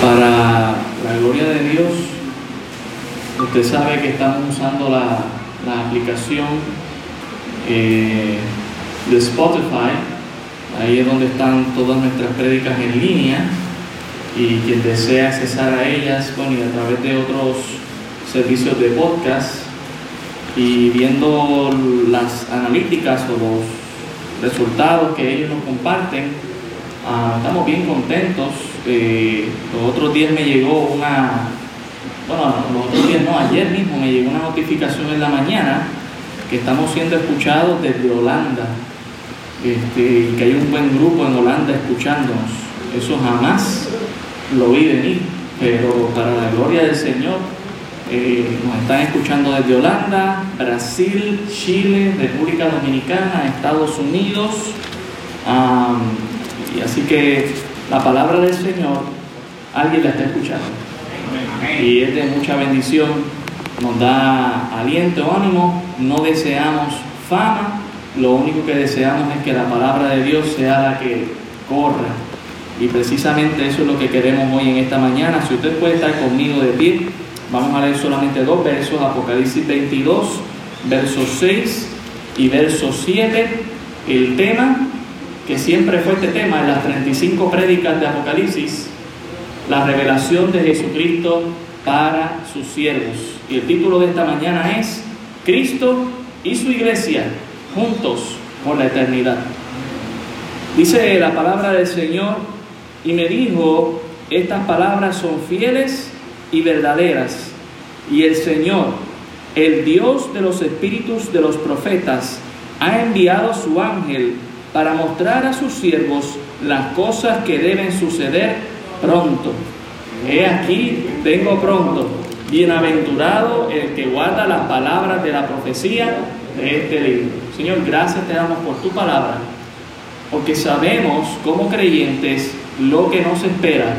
Para la gloria de Dios, usted sabe que estamos usando la, la aplicación eh, de Spotify. Ahí es donde están todas nuestras prédicas en línea y quien desea accesar a ellas, bueno, y a través de otros servicios de podcast y viendo las analíticas o los resultados que ellos nos comparten, ah, estamos bien contentos. Eh, los otros días me llegó una, bueno, los otros días no, ayer mismo me llegó una notificación en la mañana que estamos siendo escuchados desde Holanda este, y que hay un buen grupo en Holanda escuchándonos. Eso jamás lo vi venir, pero para la gloria del Señor eh, nos están escuchando desde Holanda, Brasil, Chile, República Dominicana, Estados Unidos. y así que la palabra del Señor, alguien la está escuchando. Y es de mucha bendición, nos da aliento, ánimo, no deseamos fama, lo único que deseamos es que la palabra de Dios sea la que corra. Y precisamente eso es lo que queremos hoy en esta mañana. Si usted puede estar conmigo de pie, vamos a leer solamente dos versos, Apocalipsis 22, versos 6 y verso 7. El tema, que siempre fue este tema en las 35 prédicas de Apocalipsis, la revelación de Jesucristo para sus siervos. Y el título de esta mañana es Cristo y su iglesia juntos por la eternidad. Dice la palabra del Señor y me dijo, estas palabras son fieles y verdaderas. Y el Señor, el Dios de los espíritus de los profetas, ha enviado su ángel para mostrar a sus siervos las cosas que deben suceder pronto. He aquí, vengo pronto. Bienaventurado el que guarda las palabras de la profecía de este libro. Señor, gracias te damos por tu palabra, porque sabemos como creyentes lo que nos espera.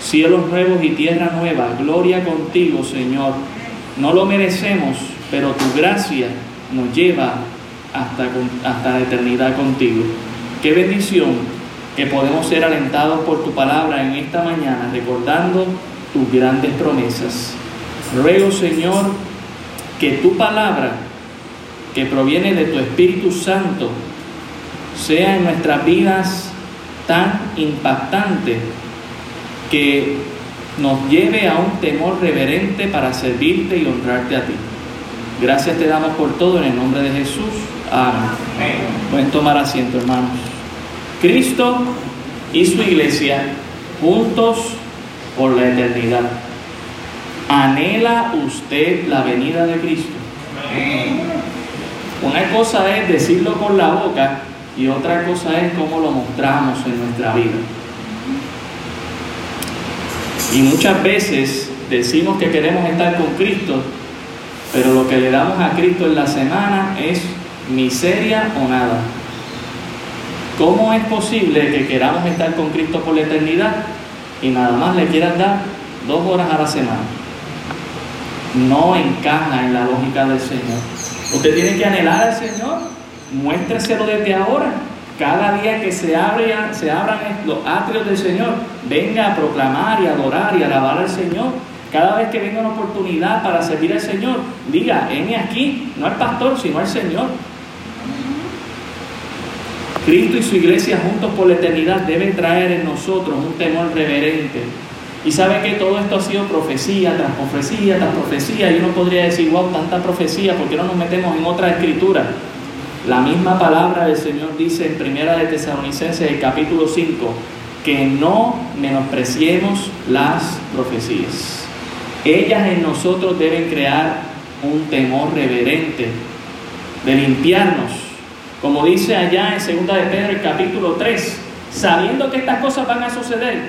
Cielos nuevos y tierra nueva, gloria contigo, Señor. No lo merecemos, pero tu gracia nos lleva hasta, hasta la eternidad contigo. Qué bendición que podemos ser alentados por tu palabra en esta mañana, recordando tus grandes promesas. Ruego, Señor, que tu palabra, que proviene de tu Espíritu Santo, sea en nuestras vidas tan impactante que nos lleve a un temor reverente para servirte y honrarte a ti. Gracias te damos por todo en el nombre de Jesús. Amén. Pueden tomar asiento, hermanos. Cristo y su iglesia juntos por la eternidad. ¿Anhela usted la venida de Cristo? Una cosa es decirlo con la boca y otra cosa es cómo lo mostramos en nuestra vida. Y muchas veces decimos que queremos estar con Cristo, pero lo que le damos a Cristo en la semana es miseria o nada. ¿Cómo es posible que queramos estar con Cristo por la eternidad y nada más le quieran dar dos horas a la semana? No encaja en la lógica del Señor. Usted tiene que anhelar al Señor, muéstreselo desde ahora. Cada día que se, se abran los atrios del Señor, venga a proclamar y adorar y alabar al Señor. Cada vez que venga una oportunidad para servir al Señor, diga, heme aquí, no al pastor, sino al Señor. Cristo y su iglesia juntos por la eternidad deben traer en nosotros un temor reverente. Y sabe que todo esto ha sido profecía tras profecía tras profecía. Y uno podría decir, wow, tanta profecía, ¿por qué no nos metemos en otra escritura? La misma palabra del Señor dice en Primera de Tesalonicenses, el capítulo 5, que no menospreciemos las profecías. Ellas en nosotros deben crear un temor reverente, de limpiarnos como dice allá en 2 de Pedro el capítulo 3, sabiendo que estas cosas van a suceder,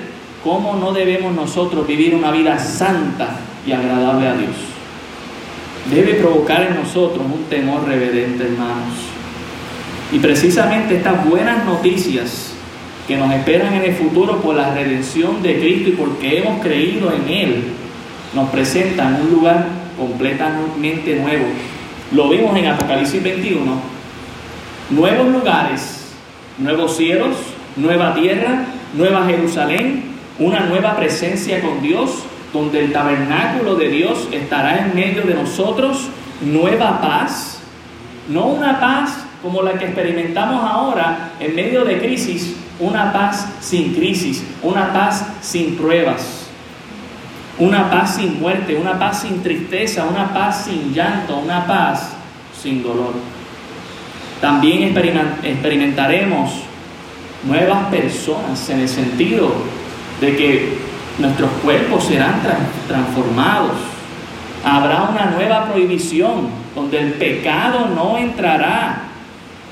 ¿cómo no debemos nosotros vivir una vida santa y agradable a Dios? Debe provocar en nosotros un temor reverente, hermanos. Y precisamente estas buenas noticias que nos esperan en el futuro por la redención de Cristo y porque hemos creído en Él, nos presentan un lugar completamente nuevo. Lo vimos en Apocalipsis 21, nuevos lugares, nuevos cielos, nueva tierra, nueva Jerusalén, una nueva presencia con Dios, donde el tabernáculo de Dios estará en medio de nosotros, nueva paz, no una paz como la que experimentamos ahora en medio de crisis, una paz sin crisis, una paz sin pruebas, una paz sin muerte, una paz sin tristeza, una paz sin llanto, una paz sin dolor. También experimentaremos nuevas personas en el sentido de que nuestros cuerpos serán transformados. Habrá una nueva prohibición donde el pecado no entrará,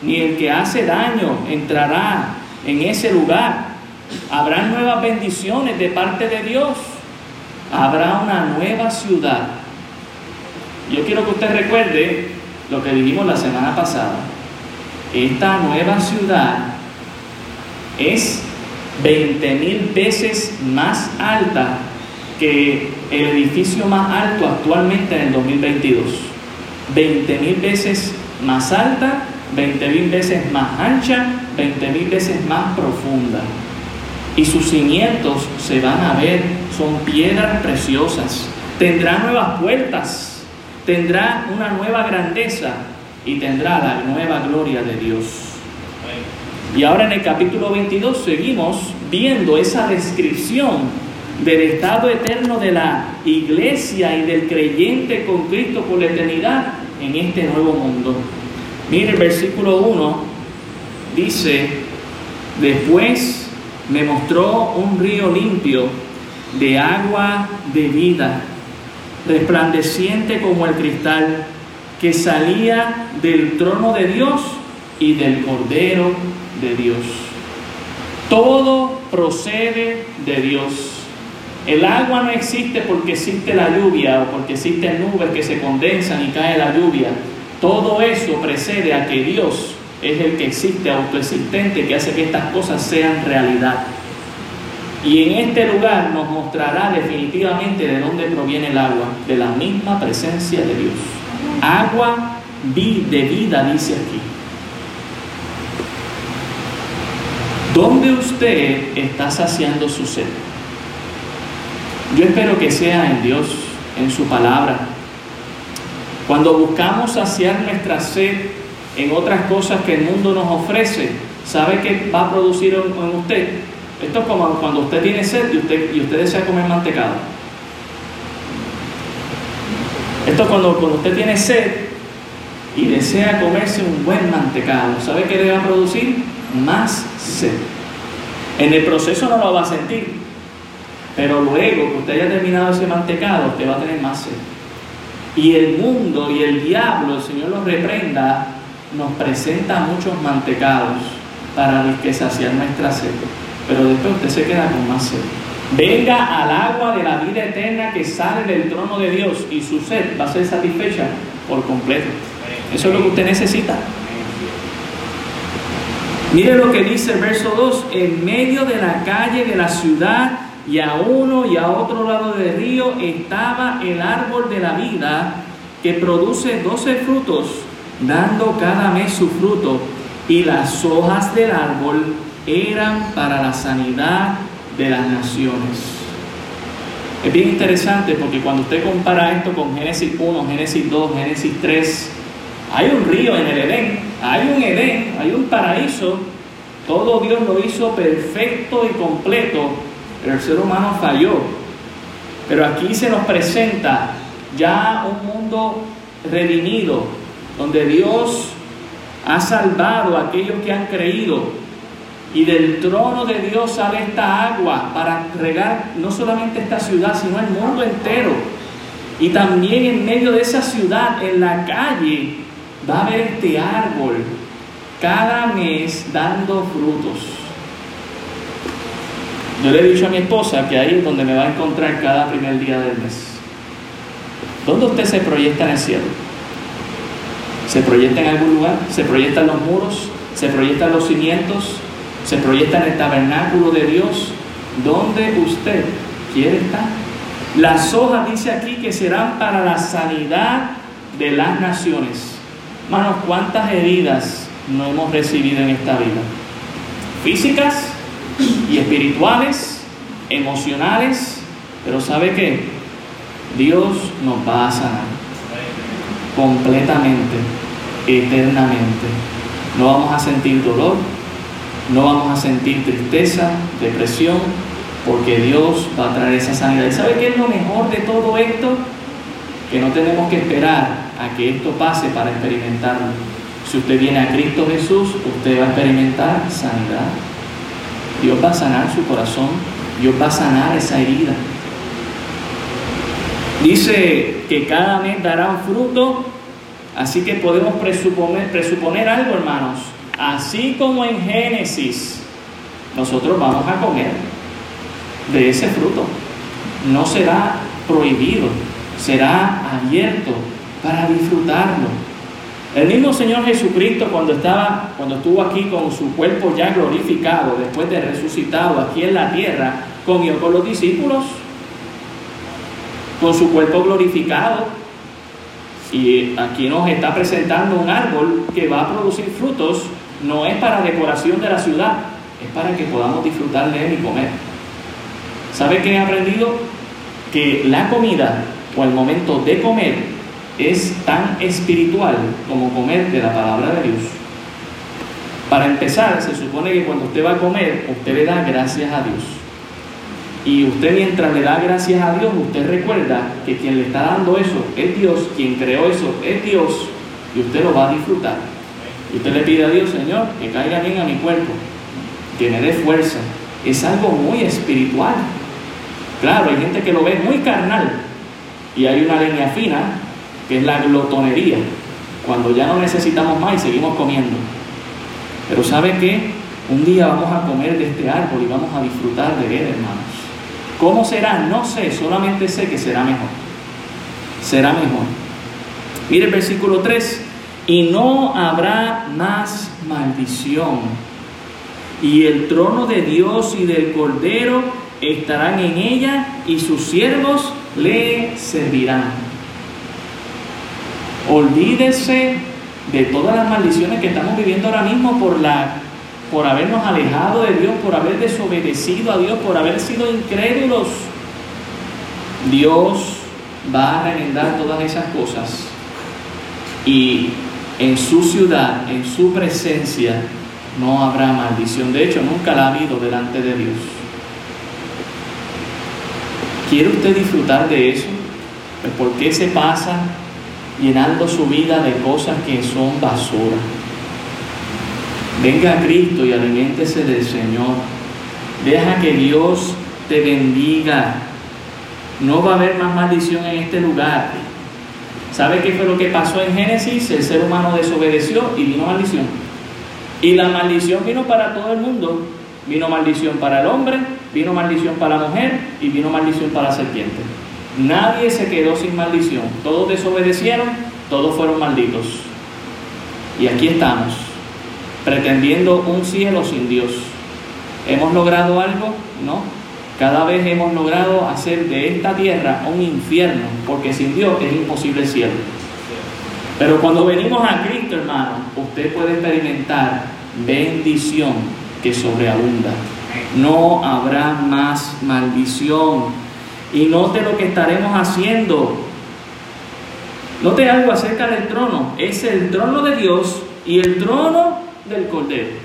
ni el que hace daño entrará en ese lugar. Habrá nuevas bendiciones de parte de Dios. Habrá una nueva ciudad. Yo quiero que usted recuerde lo que dijimos la semana pasada. Esta nueva ciudad es 20 mil veces más alta que el edificio más alto actualmente en el 2022. 20 mil veces más alta, 20 mil veces más ancha, 20 mil veces más profunda. Y sus cimientos se van a ver, son piedras preciosas. Tendrá nuevas puertas, tendrá una nueva grandeza y tendrá la nueva gloria de Dios. Y ahora en el capítulo 22 seguimos viendo esa descripción del estado eterno de la iglesia y del creyente con Cristo por la eternidad en este nuevo mundo. Mire el versículo 1, dice, después me mostró un río limpio de agua de vida, resplandeciente como el cristal, que salía del trono de Dios y del Cordero de Dios. Todo procede de Dios. El agua no existe porque existe la lluvia o porque existen nubes que se condensan y cae la lluvia. Todo eso precede a que Dios es el que existe, autoexistente, que hace que estas cosas sean realidad. Y en este lugar nos mostrará definitivamente de dónde proviene el agua, de la misma presencia de Dios. Agua de vida, dice aquí. ¿Dónde usted está saciando su sed? Yo espero que sea en Dios, en su palabra. Cuando buscamos saciar nuestra sed en otras cosas que el mundo nos ofrece, ¿sabe qué va a producir en usted? Esto es como cuando usted tiene sed y usted, y usted desea comer mantecado. Esto es cuando, cuando usted tiene sed y desea comerse un buen mantecado. ¿Sabe qué le va a producir? más sed. En el proceso no lo va a sentir, pero luego que usted haya terminado ese mantecado, usted va a tener más sed. Y el mundo y el diablo, el Señor los reprenda, nos presenta muchos mantecados para que saciar nuestra sed. Pero después usted se queda con más sed. Venga al agua de la vida eterna que sale del trono de Dios y su sed va a ser satisfecha por completo. Eso es lo que usted necesita. Mire lo que dice el verso 2, en medio de la calle de la ciudad y a uno y a otro lado del río estaba el árbol de la vida que produce doce frutos, dando cada mes su fruto, y las hojas del árbol eran para la sanidad de las naciones. Es bien interesante porque cuando usted compara esto con Génesis 1, Génesis 2, Génesis 3, hay un río en el Edén, hay un Edén, hay un paraíso, todo Dios lo hizo perfecto y completo, pero el ser humano falló. Pero aquí se nos presenta ya un mundo redimido, donde Dios ha salvado a aquellos que han creído. Y del trono de Dios sale esta agua para regar no solamente esta ciudad, sino el mundo entero. Y también en medio de esa ciudad, en la calle, va a haber este árbol cada mes dando frutos. Yo le he dicho a mi esposa que ahí es donde me va a encontrar cada primer día del mes. ¿Dónde usted se proyecta en el cielo? ¿Se proyecta en algún lugar? ¿Se proyecta en los muros? ¿Se proyecta en los cimientos? ¿Se proyecta en el tabernáculo de Dios? ¿Dónde usted quiere estar? Las hojas dice aquí que serán para la sanidad de las naciones. Hermanos, ¿cuántas heridas no hemos recibido en esta vida? Físicas y espirituales emocionales, pero ¿sabe qué? Dios nos va a sanar completamente, eternamente. No vamos a sentir dolor, no vamos a sentir tristeza, depresión, porque Dios va a traer esa sanidad. ¿Y sabe qué es lo mejor de todo esto? Que no tenemos que esperar a que esto pase para experimentarlo. Si usted viene a Cristo Jesús, usted va a experimentar sanidad. Dios va a sanar su corazón, Dios va a sanar esa herida. Dice que cada mes darán fruto, así que podemos presuponer, presuponer algo, hermanos. Así como en Génesis, nosotros vamos a comer de ese fruto. No será prohibido, será abierto para disfrutarlo. El mismo Señor Jesucristo cuando estaba cuando estuvo aquí con su cuerpo ya glorificado después de resucitado aquí en la tierra, comió con los discípulos con su cuerpo glorificado. Y aquí nos está presentando un árbol que va a producir frutos, no es para decoración de la ciudad, es para que podamos disfrutar de él y comer. ¿Sabe qué he aprendido? Que la comida o el momento de comer es tan espiritual como comer de la palabra de Dios. Para empezar, se supone que cuando usted va a comer, usted le da gracias a Dios. Y usted mientras le da gracias a Dios, usted recuerda que quien le está dando eso es Dios, quien creó eso es Dios, y usted lo va a disfrutar. Y usted le pide a Dios, Señor, que caiga bien a mi cuerpo, que me dé fuerza. Es algo muy espiritual. Claro, hay gente que lo ve muy carnal y hay una línea fina que es la glotonería, cuando ya no necesitamos más y seguimos comiendo. Pero ¿sabe qué? Un día vamos a comer de este árbol y vamos a disfrutar de él, hermanos. ¿Cómo será? No sé, solamente sé que será mejor. Será mejor. Mire el versículo 3. Y no habrá más maldición. Y el trono de Dios y del Cordero estarán en ella y sus siervos le servirán. Olvídese de todas las maldiciones que estamos viviendo ahora mismo por la por habernos alejado de Dios, por haber desobedecido a Dios, por haber sido incrédulos. Dios va a remendar todas esas cosas y en su ciudad, en su presencia, no habrá maldición. De hecho, nunca la ha habido delante de Dios. ¿Quiere usted disfrutar de eso? Pues ¿Por qué se pasa llenando su vida de cosas que son basura? Venga a Cristo y aliméntese del Señor. Deja que Dios te bendiga. No va a haber más maldición en este lugar. ¿Sabe qué fue lo que pasó en Génesis? El ser humano desobedeció y vino maldición. Y la maldición vino para todo el mundo. Vino maldición para el hombre, vino maldición para la mujer y vino maldición para la serpiente. Nadie se quedó sin maldición. Todos desobedecieron, todos fueron malditos. Y aquí estamos, pretendiendo un cielo sin Dios. ¿Hemos logrado algo? No. Cada vez hemos logrado hacer de esta tierra un infierno, porque sin Dios es imposible el cielo. Pero cuando venimos a Cristo, hermano, usted puede experimentar bendición que sobreabunda. No habrá más maldición. Y note lo que estaremos haciendo. Note algo acerca del trono. Es el trono de Dios y el trono del Cordero.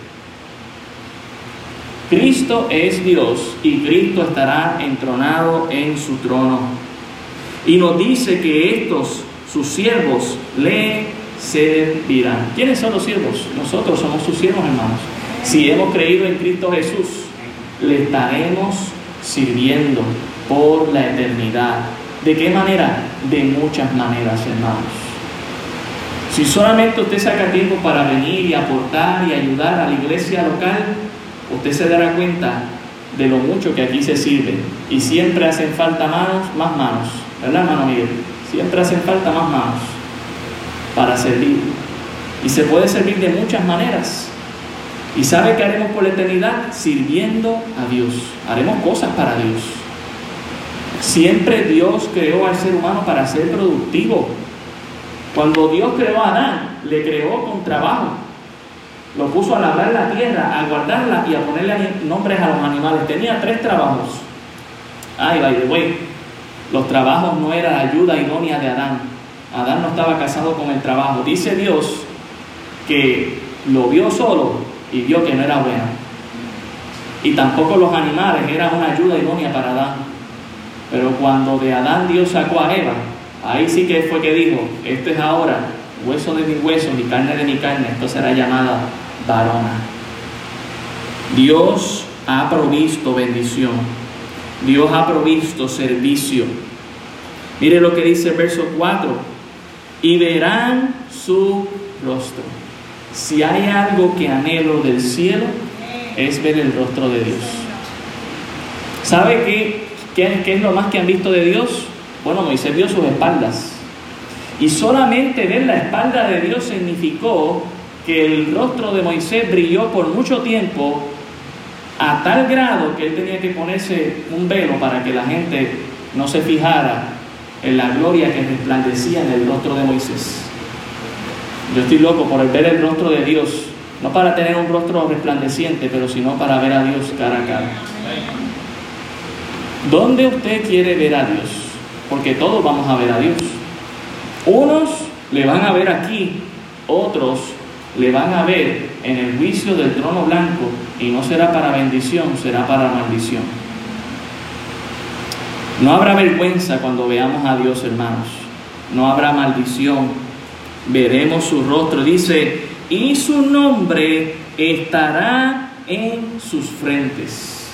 Cristo es Dios y Cristo estará entronado en su trono. Y nos dice que estos, sus siervos, le servirán. ¿Quiénes son los siervos? Nosotros somos sus siervos, hermanos. Si hemos creído en Cristo Jesús, le estaremos sirviendo por la eternidad. ¿De qué manera? De muchas maneras, hermanos. Si solamente usted saca tiempo para venir y aportar y ayudar a la iglesia local, usted se dará cuenta de lo mucho que aquí se sirve. Y siempre hacen falta manos, más manos. ¿Verdad, hermano Miguel? Siempre hacen falta más manos para servir. Y se puede servir de muchas maneras. ¿Y sabe qué haremos por la eternidad? Sirviendo a Dios. Haremos cosas para Dios. Siempre Dios creó al ser humano para ser productivo. Cuando Dios creó a Adán, le creó con trabajo. Lo puso a labrar la tierra, a guardarla y a ponerle nombres a los animales. Tenía tres trabajos. Ay, by the way, los trabajos no eran la ayuda idónea de Adán. Adán no estaba casado con el trabajo. Dice Dios que lo vio solo y vio que no era bueno. Y tampoco los animales eran una ayuda idónea para Adán. Pero cuando de Adán Dios sacó a Eva, ahí sí que fue que dijo, esto es ahora hueso de mi hueso, mi carne de mi carne, esto será llamada varona. Dios ha provisto bendición. Dios ha provisto servicio. Mire lo que dice el verso 4. Y verán su rostro. Si hay algo que anhelo del cielo, es ver el rostro de Dios. ¿Sabe qué, qué, qué es lo más que han visto de Dios? Bueno, Moisés vio sus espaldas. Y solamente ver la espalda de Dios significó que el rostro de Moisés brilló por mucho tiempo a tal grado que él tenía que ponerse un velo para que la gente no se fijara en la gloria que resplandecía en el rostro de Moisés. Yo estoy loco por ver el rostro de Dios, no para tener un rostro resplandeciente, pero sino para ver a Dios cara a cara. ¿Dónde usted quiere ver a Dios? Porque todos vamos a ver a Dios. Unos le van a ver aquí, otros le van a ver en el juicio del trono blanco y no será para bendición, será para maldición. No habrá vergüenza cuando veamos a Dios, hermanos. No habrá maldición. Veremos su rostro. Dice, y su nombre estará en sus frentes.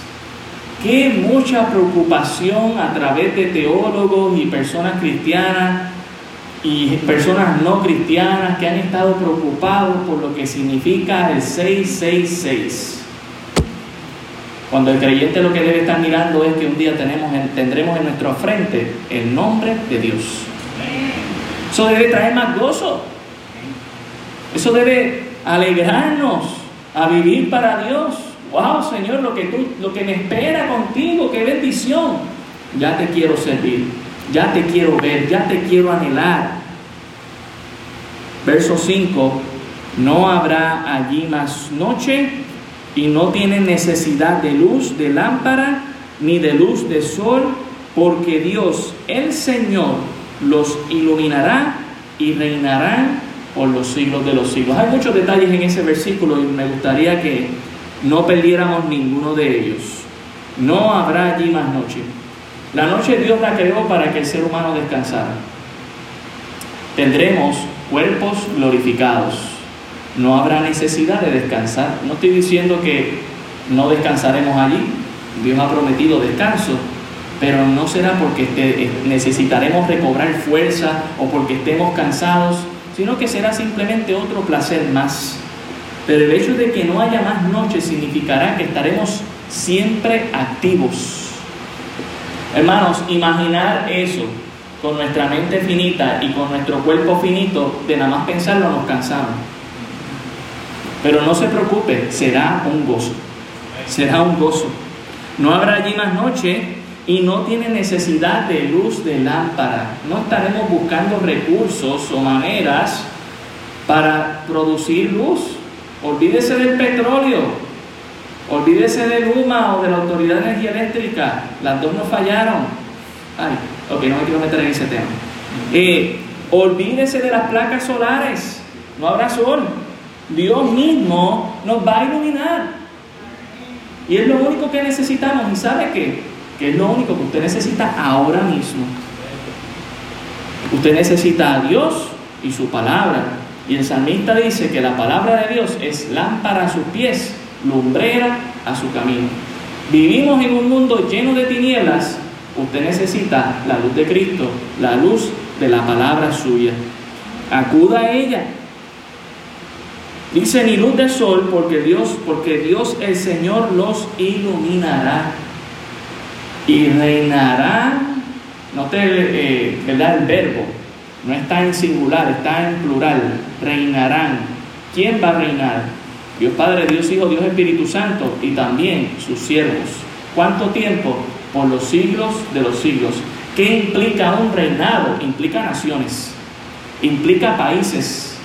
Qué mucha preocupación a través de teólogos y personas cristianas y personas no cristianas que han estado preocupados por lo que significa el 666. Cuando el creyente lo que debe estar mirando es que un día tenemos, tendremos en nuestra frente el nombre de Dios. Eso debe traer más gozo. Eso debe alegrarnos a vivir para Dios. Wow, Señor, lo que, tú, lo que me espera contigo, qué bendición. Ya te quiero servir ya te quiero ver, ya te quiero anhelar. Verso 5, no habrá allí más noche y no tienen necesidad de luz de lámpara ni de luz de sol, porque Dios, el Señor, los iluminará y reinarán por los siglos de los siglos. Hay muchos detalles en ese versículo y me gustaría que no perdiéramos ninguno de ellos. No habrá allí más noche. La noche Dios la creó para que el ser humano descansara. Tendremos cuerpos glorificados. No habrá necesidad de descansar. No estoy diciendo que no descansaremos allí. Dios ha prometido descanso, pero no será porque eh, necesitaremos recobrar fuerza o porque estemos cansados, sino que será simplemente otro placer más. Pero el hecho de que no haya más noche significará que estaremos siempre activos Hermanos, imaginar eso con nuestra mente finita y con nuestro cuerpo finito, de nada más pensarlo nos cansamos. Pero no se preocupe, será un gozo. Será un gozo. No habrá allí más noche y no tiene necesidad de luz de lámpara. No estaremos buscando recursos o maneras para producir luz. Olvídese del petróleo. Olvídese del UMA o de la Autoridad de Energía Eléctrica, las dos no fallaron. Ay, ok, no me quiero meter en ese tema. Eh, olvídese de las placas solares, no habrá sol. Dios mismo nos va a iluminar. Y es lo único que necesitamos. ¿Y sabe qué? Que es lo único que usted necesita ahora mismo. Usted necesita a Dios y su palabra. Y el salmista dice que la palabra de Dios es lámpara a sus pies lumbrera a su camino. Vivimos en un mundo lleno de tinieblas. Usted necesita la luz de Cristo, la luz de la palabra suya. Acuda a ella. Dice ni luz de sol, porque Dios, porque Dios el Señor los iluminará y reinará. Note eh, ¿verdad? el verbo, no está en singular, está en plural. Reinarán. ¿Quién va a reinar? Dios Padre, Dios Hijo, Dios Espíritu Santo y también sus siervos. ¿Cuánto tiempo? Por los siglos de los siglos. ¿Qué implica un reinado? Implica naciones, implica países,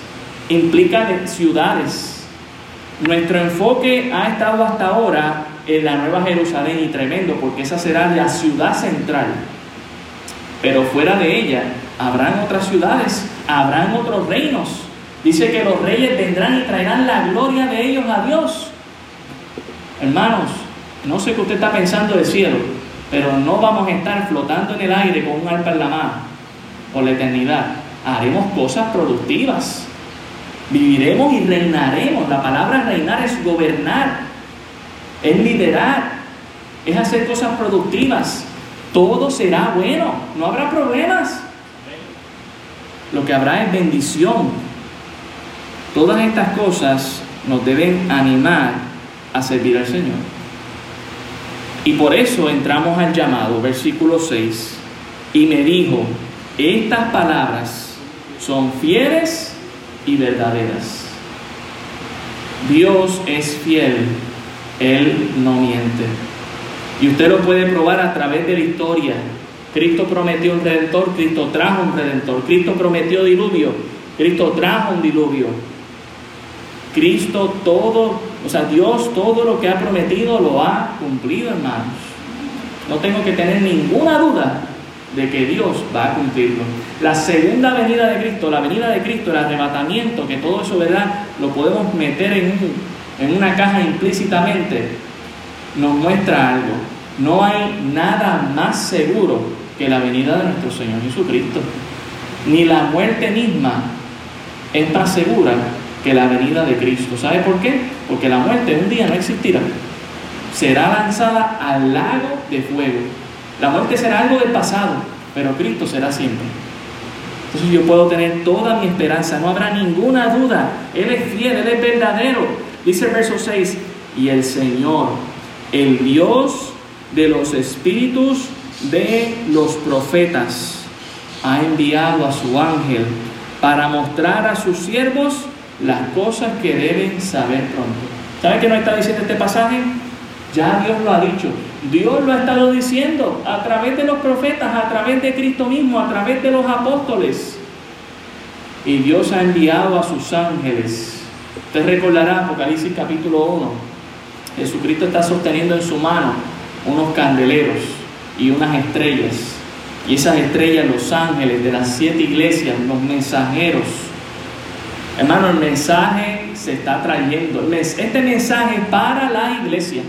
implica ciudades. Nuestro enfoque ha estado hasta ahora en la Nueva Jerusalén y tremendo, porque esa será la ciudad central. Pero fuera de ella habrán otras ciudades, habrán otros reinos. Dice que los reyes vendrán y traerán la gloria de ellos a Dios. Hermanos, no sé qué usted está pensando del cielo, pero no vamos a estar flotando en el aire con un arpa en la mano por la eternidad. Haremos cosas productivas. Viviremos y reinaremos. La palabra reinar es gobernar, es liderar, es hacer cosas productivas. Todo será bueno, no habrá problemas. Lo que habrá es bendición. Todas estas cosas nos deben animar a servir al Señor. Y por eso entramos al llamado, versículo 6. Y me dijo, estas palabras son fieles y verdaderas. Dios es fiel, Él no miente. Y usted lo puede probar a través de la historia. Cristo prometió un redentor, Cristo trajo un redentor. Cristo prometió diluvio, Cristo trajo un diluvio. Cristo todo, o sea, Dios todo lo que ha prometido lo ha cumplido, hermanos. No tengo que tener ninguna duda de que Dios va a cumplirlo. La segunda venida de Cristo, la venida de Cristo, el arrebatamiento, que todo eso, ¿verdad? Lo podemos meter en, en una caja implícitamente, nos muestra algo. No hay nada más seguro que la venida de nuestro Señor Jesucristo. Ni la muerte misma es más segura que la venida de Cristo. ¿Sabe por qué? Porque la muerte un día no existirá. Será lanzada al lago de fuego. La muerte será algo del pasado, pero Cristo será siempre. Entonces yo puedo tener toda mi esperanza, no habrá ninguna duda. Él es fiel, Él es verdadero. Dice el verso 6, y el Señor, el Dios de los espíritus de los profetas, ha enviado a su ángel para mostrar a sus siervos las cosas que deben saber pronto. ¿Sabe qué nos está diciendo este pasaje? Ya Dios lo ha dicho. Dios lo ha estado diciendo a través de los profetas, a través de Cristo mismo, a través de los apóstoles. Y Dios ha enviado a sus ángeles. Usted recordará Apocalipsis capítulo 1. Jesucristo está sosteniendo en su mano unos candeleros y unas estrellas. Y esas estrellas, los ángeles de las siete iglesias, los mensajeros, Hermano, el mensaje se está trayendo. Este mensaje para la iglesia.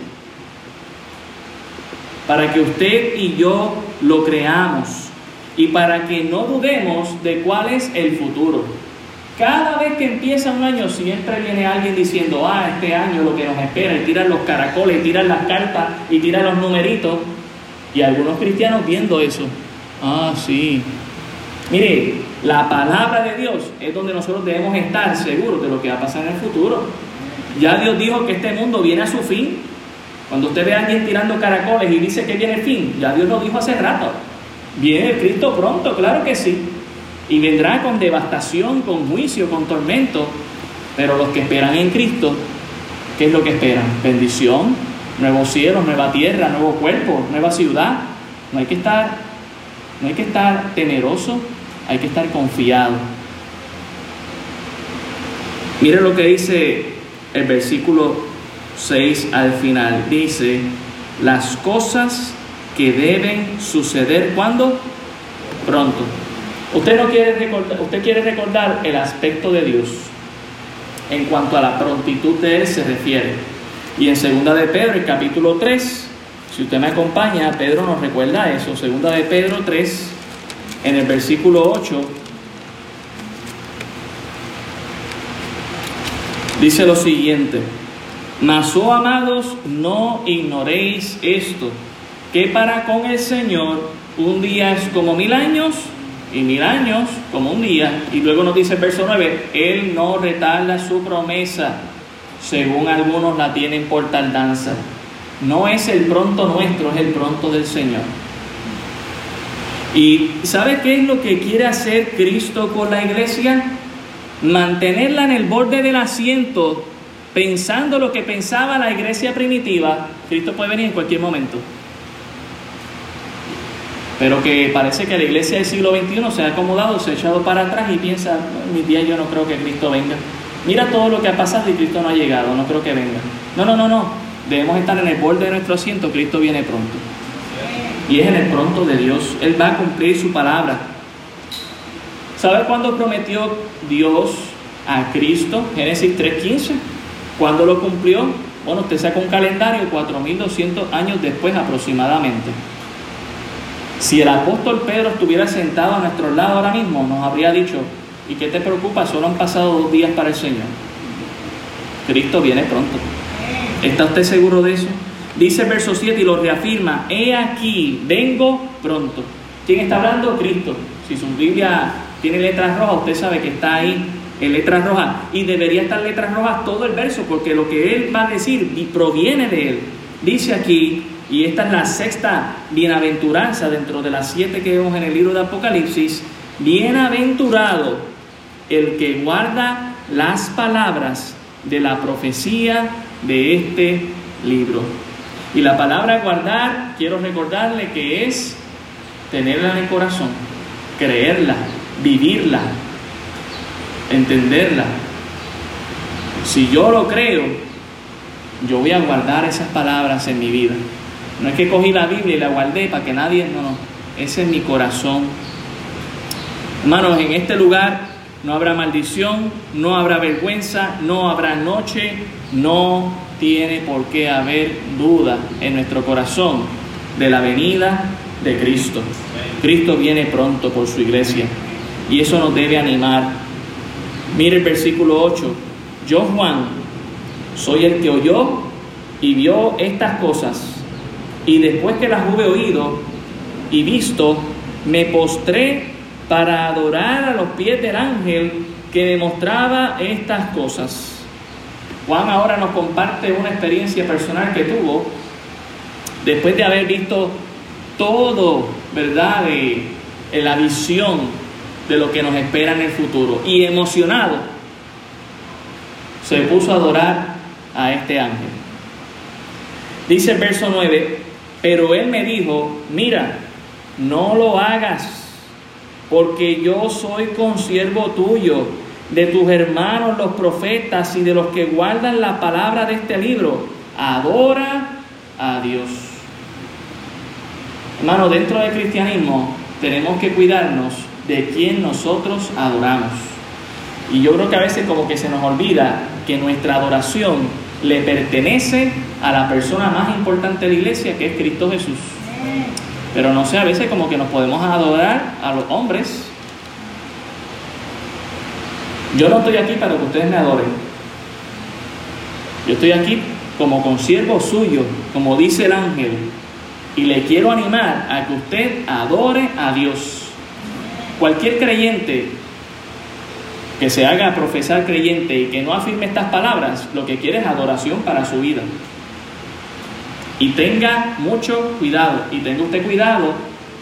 Para que usted y yo lo creamos. Y para que no dudemos de cuál es el futuro. Cada vez que empieza un año, siempre viene alguien diciendo, ah, este año lo que nos espera, y tiran los caracoles, y tiran las cartas, y tiran los numeritos. Y algunos cristianos viendo eso. Ah, sí. Mire, la palabra de Dios es donde nosotros debemos estar seguros de lo que va a pasar en el futuro. Ya Dios dijo que este mundo viene a su fin. Cuando usted ve a alguien tirando caracoles y dice que viene el fin, ya Dios lo dijo hace rato. Viene Cristo pronto, claro que sí. Y vendrá con devastación, con juicio, con tormento. Pero los que esperan en Cristo, ¿qué es lo que esperan? Bendición, nuevo cielo, nueva tierra, nuevo cuerpo, nueva ciudad. No hay que estar, no hay que estar temeroso, hay que estar confiado. Mire lo que dice el versículo 6 al final. Dice, las cosas que deben suceder cuando? Pronto. Usted no quiere recordar, usted quiere recordar el aspecto de Dios en cuanto a la prontitud de Él se refiere. Y en segunda de Pedro, el capítulo 3, si usted me acompaña, Pedro nos recuerda eso. Segunda de Pedro 3, en el versículo 8, dice lo siguiente, mas oh amados, no ignoréis esto, que para con el Señor un día es como mil años y mil años como un día. Y luego nos dice el verso 9, Él no retarda su promesa, según algunos la tienen por tardanza. No es el pronto nuestro, es el pronto del Señor. ¿Y sabe qué es lo que quiere hacer Cristo con la iglesia? Mantenerla en el borde del asiento, pensando lo que pensaba la iglesia primitiva. Cristo puede venir en cualquier momento. Pero que parece que la iglesia del siglo XXI se ha acomodado, se ha echado para atrás y piensa, en mis días yo no creo que Cristo venga. Mira todo lo que ha pasado y Cristo no ha llegado, no creo que venga. No, no, no, no. debemos estar en el borde de nuestro asiento, Cristo viene pronto. Y es en el pronto de Dios. Él va a cumplir su palabra. ¿Sabe cuándo prometió Dios a Cristo? Génesis 3.15. ¿Cuándo lo cumplió? Bueno, usted saca un calendario 4.200 años después aproximadamente. Si el apóstol Pedro estuviera sentado a nuestro lado ahora mismo, nos habría dicho, ¿y qué te preocupa? Solo han pasado dos días para el Señor. Cristo viene pronto. ¿Está usted seguro de eso? Dice el verso 7 y lo reafirma, he aquí, vengo pronto. ¿Quién está hablando? Cristo. Si su Biblia tiene letras rojas, usted sabe que está ahí en letras rojas. Y debería estar letras rojas todo el verso, porque lo que él va a decir proviene de él. Dice aquí, y esta es la sexta bienaventuranza dentro de las siete que vemos en el libro de Apocalipsis, bienaventurado el que guarda las palabras de la profecía de este libro. Y la palabra guardar, quiero recordarle que es tenerla en el corazón, creerla, vivirla, entenderla. Si yo lo creo, yo voy a guardar esas palabras en mi vida. No es que cogí la Biblia y la guardé para que nadie, no, no, ese es mi corazón. Hermanos, en este lugar no habrá maldición, no habrá vergüenza, no habrá noche, no tiene por qué haber duda en nuestro corazón de la venida de Cristo. Cristo viene pronto por su iglesia y eso nos debe animar. Mire el versículo 8. Yo Juan soy el que oyó y vio estas cosas y después que las hube oído y visto, me postré para adorar a los pies del ángel que me mostraba estas cosas. Juan ahora nos comparte una experiencia personal que tuvo después de haber visto todo, ¿verdad?, de, la visión de lo que nos espera en el futuro. Y emocionado, se puso a adorar a este ángel. Dice el verso 9, pero él me dijo, mira, no lo hagas, porque yo soy consiervo tuyo, de tus hermanos los profetas y de los que guardan la palabra de este libro. Adora a Dios. Hermano, dentro del cristianismo tenemos que cuidarnos de quien nosotros adoramos. Y yo creo que a veces como que se nos olvida que nuestra adoración le pertenece a la persona más importante de la iglesia, que es Cristo Jesús. Pero no sé, a veces como que nos podemos adorar a los hombres. Yo no estoy aquí para que ustedes me adoren. Yo estoy aquí como consiervo suyo, como dice el ángel, y le quiero animar a que usted adore a Dios. Cualquier creyente que se haga profesar creyente y que no afirme estas palabras, lo que quiere es adoración para su vida. Y tenga mucho cuidado, y tenga usted cuidado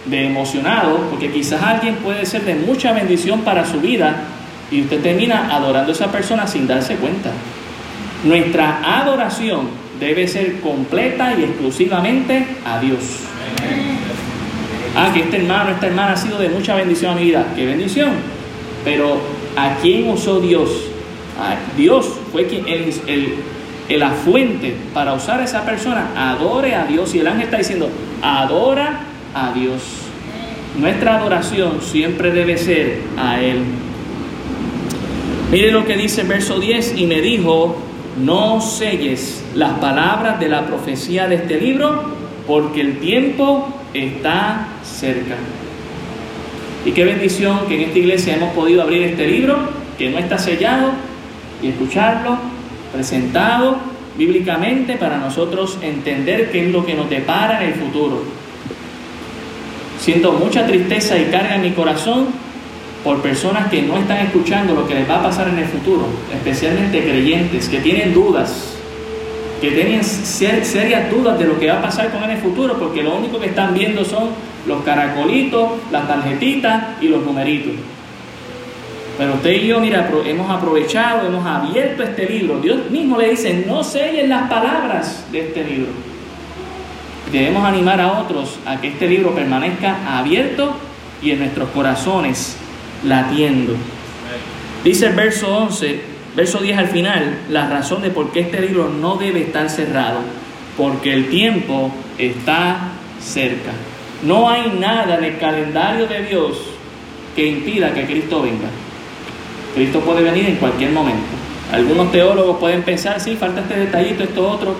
de emocionado, porque quizás alguien puede ser de mucha bendición para su vida y usted termina adorando a esa persona sin darse cuenta. Nuestra adoración debe ser completa y exclusivamente a Dios. Ah, que este hermano, esta hermana ha sido de mucha bendición a mi vida. ¡Qué bendición! Pero ¿a quién usó Dios? Dios fue quien, el, la fuente para usar a esa persona. Adore a Dios. Y el ángel está diciendo, adora a Dios. Nuestra adoración siempre debe ser a Él. Mire lo que dice el verso 10, y me dijo, no selles las palabras de la profecía de este libro, porque el tiempo está cerca. Y qué bendición que en esta iglesia hemos podido abrir este libro, que no está sellado, y escucharlo presentado bíblicamente para nosotros entender qué es lo que nos depara en el futuro. Siento mucha tristeza y carga en mi corazón por personas que no están escuchando lo que les va a pasar en el futuro, especialmente creyentes que tienen dudas, que tienen serias dudas de lo que va a pasar con en el futuro, porque lo único que están viendo son los caracolitos, las tarjetitas y los numeritos. Pero usted y yo, mira, hemos aprovechado, hemos abierto este libro. Dios mismo le dice, no sellen las palabras de este libro. Debemos animar a otros a que este libro permanezca abierto y en nuestros corazones latiendo. Dice el verso 11, verso 10 al final, la razón de por qué este libro no debe estar cerrado. porque el tiempo está cerca. No hay nada en el calendario de Dios que impida que Cristo venga. Cristo puede venir en cualquier momento. Algunos teólogos pueden pensar, sí, falta este detallito, esto otro.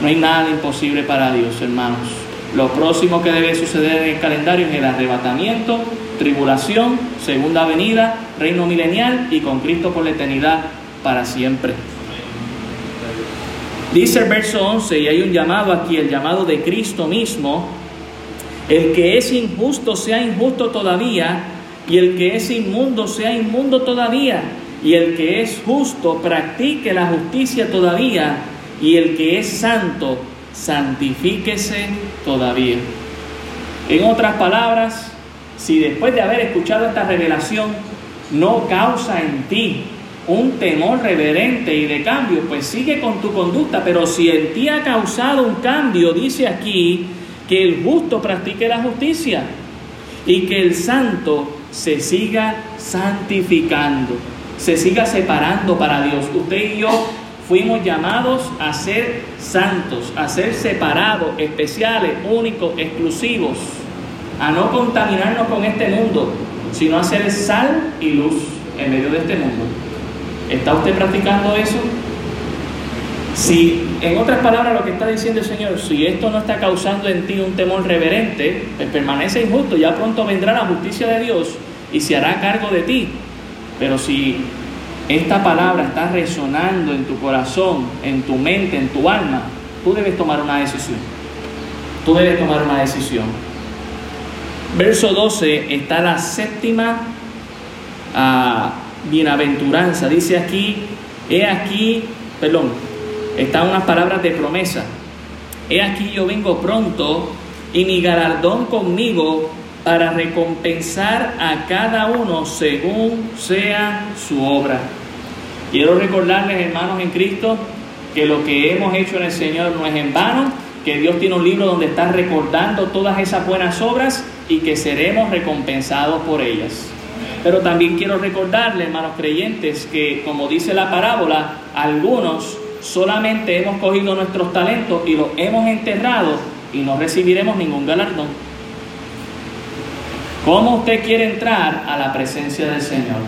No hay nada imposible para Dios, hermanos. Lo próximo que debe suceder en el calendario es el arrebatamiento, tribulación, segunda venida, reino milenial y con Cristo por la eternidad para siempre. Dice el verso 11, y hay un llamado aquí, el llamado de Cristo mismo, el que es injusto sea injusto todavía, y el que es inmundo sea inmundo todavía, y el que es justo practique la justicia todavía, y el que es santo santifíquese todavía. En otras palabras, si después de haber escuchado esta revelación no causa en ti un temor reverente y de cambio, pues sigue con tu conducta, pero si en ti ha causado un cambio, dice aquí, que el justo practique la justicia y que el santo se siga santificando, se siga separando para Dios. Usted y yo fuimos llamados a ser santos, a ser separados, especiales, únicos, exclusivos, a no contaminarnos con este mundo, sino a ser sal y luz en medio de este mundo. ¿Está usted practicando eso? Si, en otras palabras, lo que está diciendo el Señor, si esto no está causando en ti un temor reverente, pues permanece injusto, ya pronto vendrá la justicia de Dios y se hará cargo de ti. Pero si esta palabra está resonando en tu corazón, en tu mente, en tu alma, tú debes tomar una decisión. Tú debes tomar una decisión. Verso 12 está la séptima ah, bienaventuranza. Dice aquí, he aquí, perdón, están unas palabras de promesa. He aquí yo vengo pronto y mi galardón conmigo para recompensar a cada uno según sea su obra. Quiero recordarles, hermanos en Cristo, que lo que hemos hecho en el Señor no es en vano, que Dios tiene un libro donde está recordando todas esas buenas obras y que seremos recompensados por ellas. Pero también quiero recordarles, hermanos creyentes, que como dice la parábola, algunos solamente hemos cogido nuestros talentos y los hemos enterrado y no recibiremos ningún galardón. ¿Cómo usted quiere entrar a la presencia del Señor?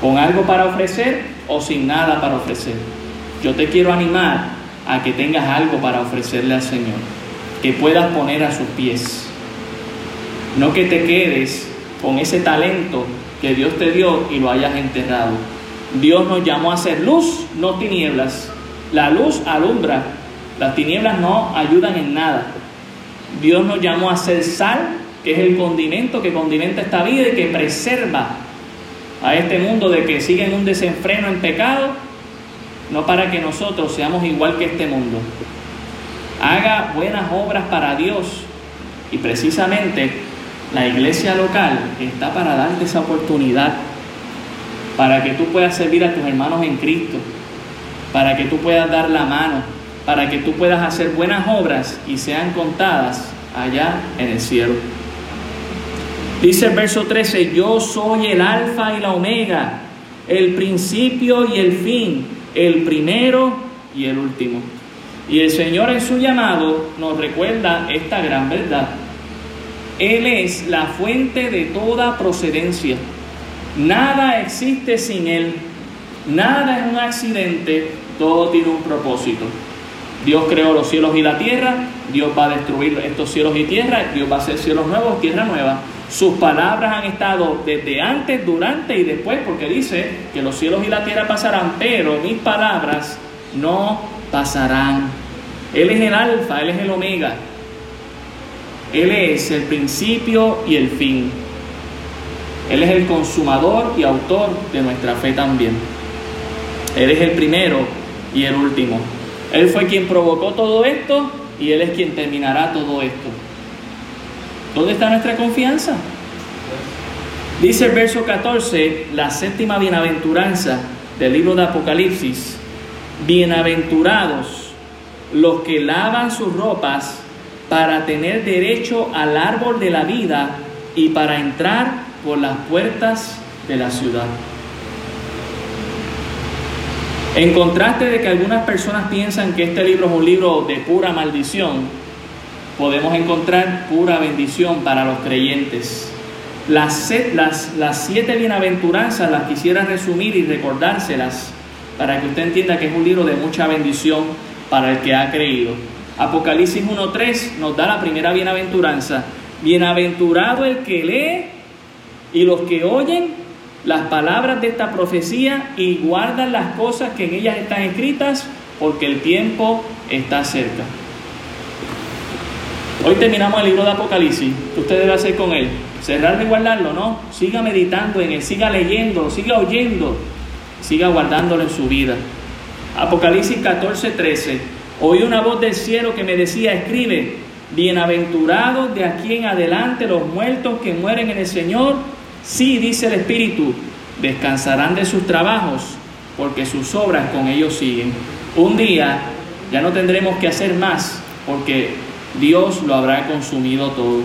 ¿Con algo para ofrecer o sin nada para ofrecer? Yo te quiero animar a que tengas algo para ofrecerle al Señor, que puedas poner a sus pies. No que te quedes con ese talento que Dios te dio y lo hayas enterrado. Dios nos llamó a ser luz, no tinieblas. La luz alumbra, las tinieblas no ayudan en nada. Dios nos llamó a ser sal que es el condimento que condimenta esta vida y que preserva a este mundo de que sigue en un desenfreno en pecado, no para que nosotros seamos igual que este mundo. Haga buenas obras para Dios y precisamente la iglesia local está para darte esa oportunidad, para que tú puedas servir a tus hermanos en Cristo, para que tú puedas dar la mano, para que tú puedas hacer buenas obras y sean contadas allá en el cielo. Dice el verso 13, yo soy el alfa y la omega, el principio y el fin, el primero y el último. Y el Señor en su llamado nos recuerda esta gran verdad. Él es la fuente de toda procedencia. Nada existe sin Él. Nada es un accidente, todo tiene un propósito. Dios creó los cielos y la tierra, Dios va a destruir estos cielos y tierra, Dios va a hacer cielos nuevos, tierra nueva. Sus palabras han estado desde antes, durante y después, porque dice que los cielos y la tierra pasarán, pero mis palabras no pasarán. Él es el alfa, Él es el omega. Él es el principio y el fin. Él es el consumador y autor de nuestra fe también. Él es el primero y el último. Él fue quien provocó todo esto y Él es quien terminará todo esto. ¿Dónde está nuestra confianza? Dice el verso 14, la séptima bienaventuranza del libro de Apocalipsis. Bienaventurados los que lavan sus ropas para tener derecho al árbol de la vida y para entrar por las puertas de la ciudad. En contraste de que algunas personas piensan que este libro es un libro de pura maldición, podemos encontrar pura bendición para los creyentes. Las, siete bienaventuranzas las quisiera resumir y recordárselas para que usted entienda que es un libro de mucha bendición para el que ha creído. Apocalipsis 1.3 nos da la primera bienaventuranza. Bienaventurado el que lee y los que oyen las palabras de esta profecía y guardan las cosas que en ellas están escritas, porque el tiempo está cerca. Hoy terminamos el libro de Apocalipsis. ¿Qué usted debe hacer con él? Cerrarlo y guardarlo, ¿no? Siga meditando en él, siga leyendo, siga oyendo, siga guardándolo en su vida. Apocalipsis 14, 13. Oí una voz del cielo que me decía, escribe, bienaventurados de aquí en adelante los muertos que mueren en el Señor Sí, dice el Espíritu, descansarán de sus trabajos, porque sus obras con ellos siguen. Un día ya no tendremos que hacer más, porque Dios lo habrá consumido todo.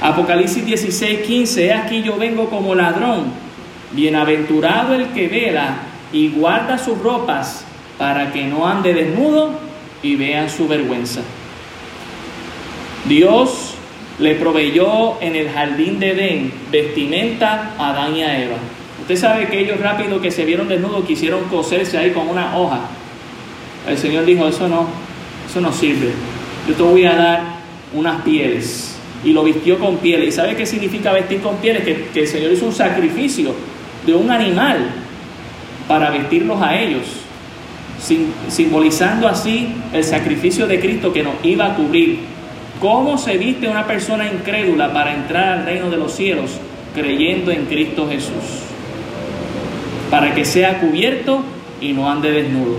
Apocalipsis 16, 15, he aquí yo vengo como ladrón, bienaventurado el que vela y guarda sus ropas, para que no ande desnudo y vean su vergüenza. Dios le proveyó en el jardín de Edén vestimenta a Adán y a Eva. Usted sabe que ellos rápido que se vieron desnudos quisieron coserse ahí con una hoja. El Señor dijo, eso no, eso no sirve. Yo te voy a dar unas pieles. Y lo vistió con pieles. ¿Y sabe qué significa vestir con pieles? Que, que el Señor hizo un sacrificio de un animal para vestirlos a ellos, simbolizando así el sacrificio de Cristo que nos iba a cubrir ¿Cómo se viste una persona incrédula para entrar al reino de los cielos creyendo en Cristo Jesús? Para que sea cubierto y no ande desnudo.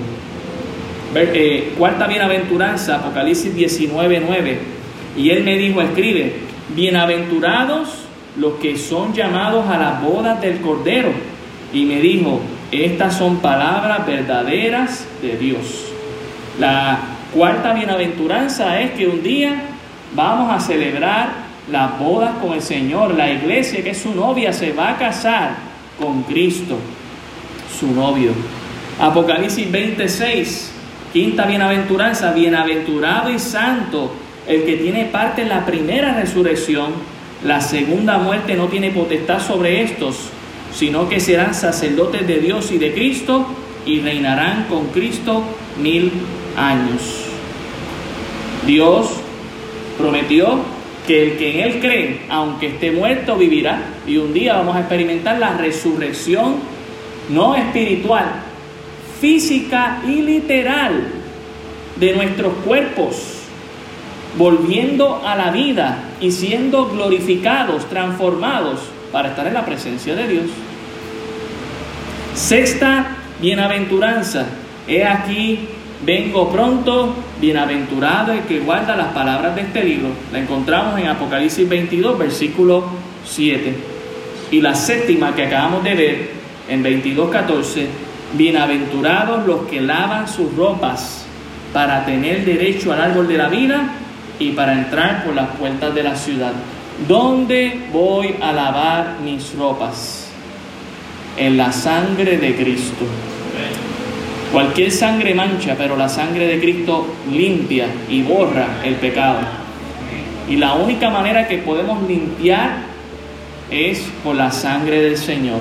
Eh, cuarta bienaventuranza, Apocalipsis 19, 9. Y él me dijo, escribe, bienaventurados los que son llamados a las bodas del Cordero. Y me dijo, estas son palabras verdaderas de Dios. La cuarta bienaventuranza es que un día Vamos a celebrar las bodas con el Señor. La iglesia, que es su novia, se va a casar con Cristo, su novio. Apocalipsis 26, quinta bienaventuranza, bienaventurado y santo el que tiene parte en la primera resurrección. La segunda muerte no tiene potestad sobre estos, sino que serán sacerdotes de Dios y de Cristo y reinarán con Cristo mil años. Dios prometió que el que en Él cree, aunque esté muerto, vivirá. Y un día vamos a experimentar la resurrección, no espiritual, física y literal de nuestros cuerpos, volviendo a la vida y siendo glorificados, transformados para estar en la presencia de Dios. Sexta bienaventuranza. He aquí Vengo pronto, bienaventurado el que guarda las palabras de este libro. La encontramos en Apocalipsis 22, versículo 7. Y la séptima que acabamos de ver en 22, 14. Bienaventurados los que lavan sus ropas para tener derecho al árbol de la vida y para entrar por las puertas de la ciudad. ¿Dónde voy a lavar mis ropas? En la sangre de Cristo. Cualquier sangre mancha, pero la sangre de Cristo limpia y borra el pecado. Y la única manera que podemos limpiar es con la sangre del Señor.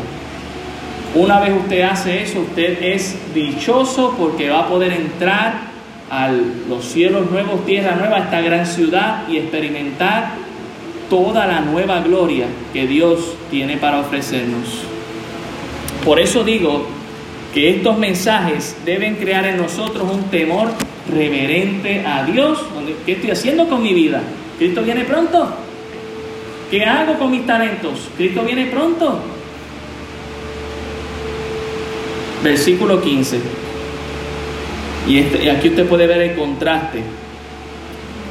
Una vez usted hace eso, usted es dichoso porque va a poder entrar a los cielos nuevos, tierra nueva, esta gran ciudad y experimentar toda la nueva gloria que Dios tiene para ofrecernos. Por eso digo que estos mensajes deben crear en nosotros un temor reverente a Dios. ¿Qué estoy haciendo con mi vida? ¿Cristo viene pronto? ¿Qué hago con mis talentos? ¿Cristo viene pronto? Versículo 15. Y, este, y aquí usted puede ver el contraste.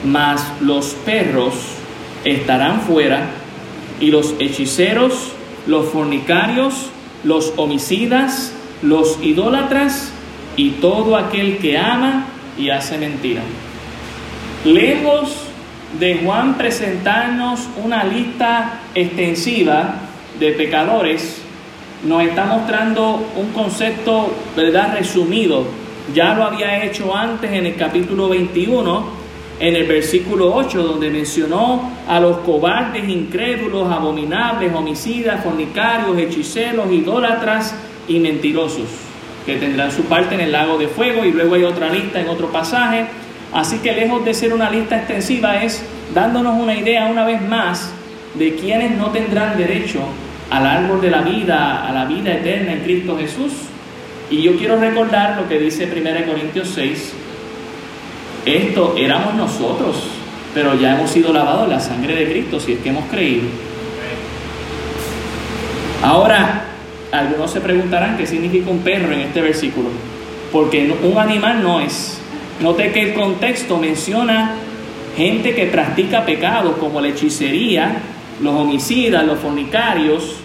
Mas los perros estarán fuera y los hechiceros, los fornicarios, los homicidas, los idólatras y todo aquel que ama y hace mentira. Lejos de Juan presentarnos una lista extensiva de pecadores, nos está mostrando un concepto, ¿verdad?, resumido. Ya lo había hecho antes en el capítulo 21, en el versículo 8, donde mencionó a los cobardes, incrédulos, abominables, homicidas, fornicarios, hechiceros, idólatras y mentirosos, que tendrán su parte en el lago de fuego, y luego hay otra lista en otro pasaje. Así que lejos de ser una lista extensiva, es dándonos una idea una vez más de quienes no tendrán derecho al árbol de la vida, a la vida eterna en Cristo Jesús. Y yo quiero recordar lo que dice 1 Corintios 6, esto éramos nosotros, pero ya hemos sido lavados en la sangre de Cristo si es que hemos creído. Ahora, algunos se preguntarán qué significa un perro en este versículo, porque un animal no es. Note que el contexto menciona gente que practica pecados como la hechicería, los homicidas, los fornicarios.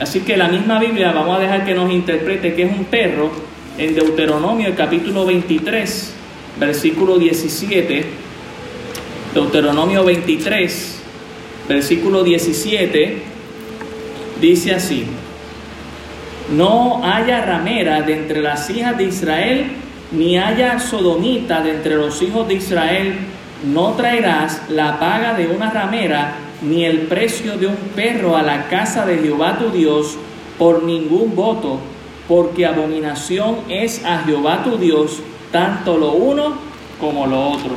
Así que la misma Biblia, vamos a dejar que nos interprete que es un perro en Deuteronomio, el capítulo 23, versículo 17, Deuteronomio 23, versículo 17, dice así, no haya ramera de entre las hijas de Israel, ni haya sodomita de entre los hijos de Israel, no traerás la paga de una ramera, ni el precio de un perro a la casa de Jehová tu Dios por ningún voto, porque abominación es a Jehová tu Dios tanto lo uno como lo otro.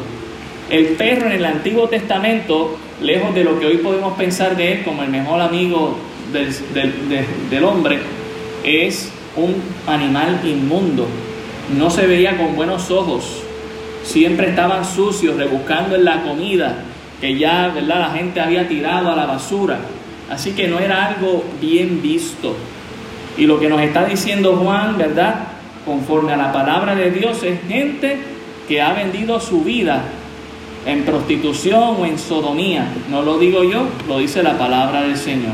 El perro en el Antiguo Testamento, lejos de lo que hoy podemos pensar de él como el mejor amigo del, hombre, es un animal inmundo. No se veía con buenos ojos. Siempre estaban sucios, rebuscando en la comida que ya ¿verdad? la gente había tirado a la basura. Así que no era algo bien visto. Y lo que nos está diciendo Juan, ¿verdad? conforme a la palabra de Dios es gente que ha vendido su vida en prostitución o en sodomía. No lo digo yo, lo dice la palabra del Señor.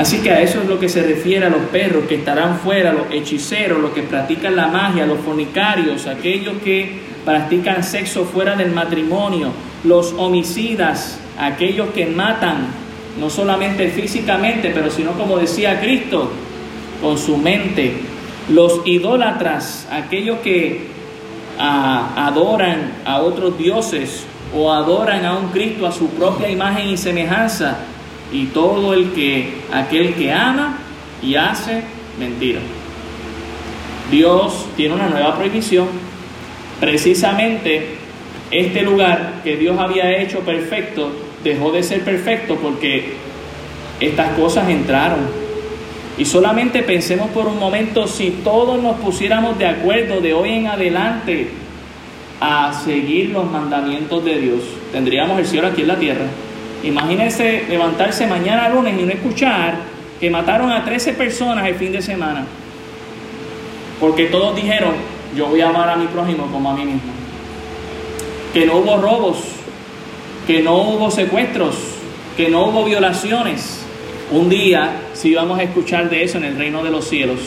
Así que a eso es lo que se refiere a los perros que estarán fuera, los hechiceros, los que practican la magia, los fornicarios, aquellos que practican sexo fuera del matrimonio, los homicidas, aquellos que matan, no solamente físicamente, pero sino como decía Cristo, con su mente, los idólatras, aquellos que ah, adoran a otros dioses o adoran a un Cristo a su propia imagen y semejanza, y todo el que, aquel que ama y hace mentira. Dios tiene una nueva prohibición. Precisamente este lugar que Dios había hecho perfecto dejó de ser perfecto porque estas cosas entraron y solamente pensemos por un momento si todos nos pusiéramos de acuerdo de hoy en adelante a seguir los mandamientos de Dios, tendríamos el cielo aquí en la tierra. Imagínense levantarse mañana lunes y no escuchar que mataron a 13 personas el fin de semana. Porque todos dijeron, yo voy a amar a mi prójimo como a mí mismo. Que no hubo robos, que no hubo secuestros, que no hubo violaciones, un día sí vamos a escuchar de eso en el reino de los cielos.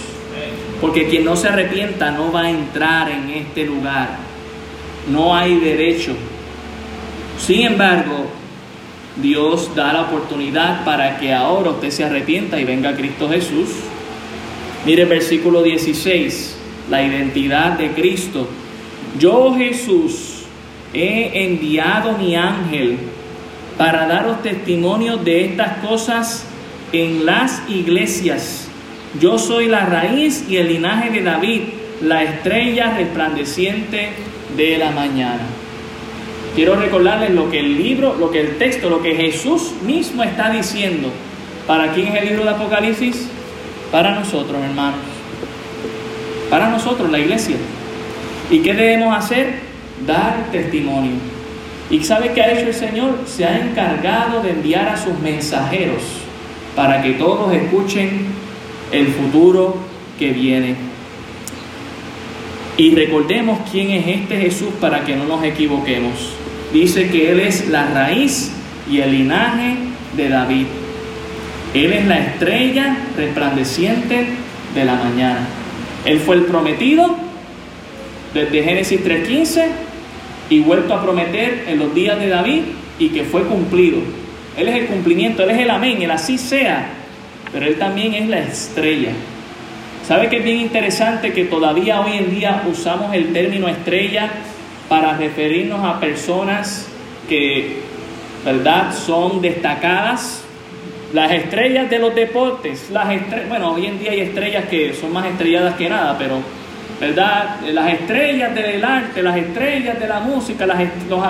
Porque quien no se arrepienta no va a entrar en este lugar. No hay derecho. Sin embargo, Dios da la oportunidad para que ahora usted se arrepienta y venga Cristo Jesús. Mire el versículo 16, la identidad de Cristo. Yo Jesús he enviado mi ángel para daros testimonio de estas cosas en las iglesias. Yo soy la raíz y el linaje de David, la estrella resplandeciente de la mañana. Quiero recordarles lo que el libro, lo que el texto, lo que Jesús mismo está diciendo. ¿Para quién es el libro de Apocalipsis? Para nosotros, hermanos. Para nosotros, la iglesia. ¿Y qué debemos hacer? Dar testimonio. ¿Y sabe qué ha hecho el Señor? Se ha encargado de enviar a sus mensajeros para que todos escuchen el futuro que viene. Y recordemos quién es este Jesús para que no nos equivoquemos. Dice que Él es la raíz y el linaje de David. Él es la estrella resplandeciente de la mañana. Él fue el prometido desde Génesis 3.15 y vuelto a prometer en los días de David y que fue cumplido. Él es el cumplimiento, Él es el amén, el así sea. pero Él también es la estrella. ¿Sabe que es bien interesante que todavía hoy en día usamos el término estrella para referirnos a personas que, ¿verdad?, son destacadas? Las estrellas de los deportes, las bueno, hoy en día hay estrellas que son más estrelladas que nada, pero, ¿verdad? Las estrellas del arte, las estrellas de la música, las,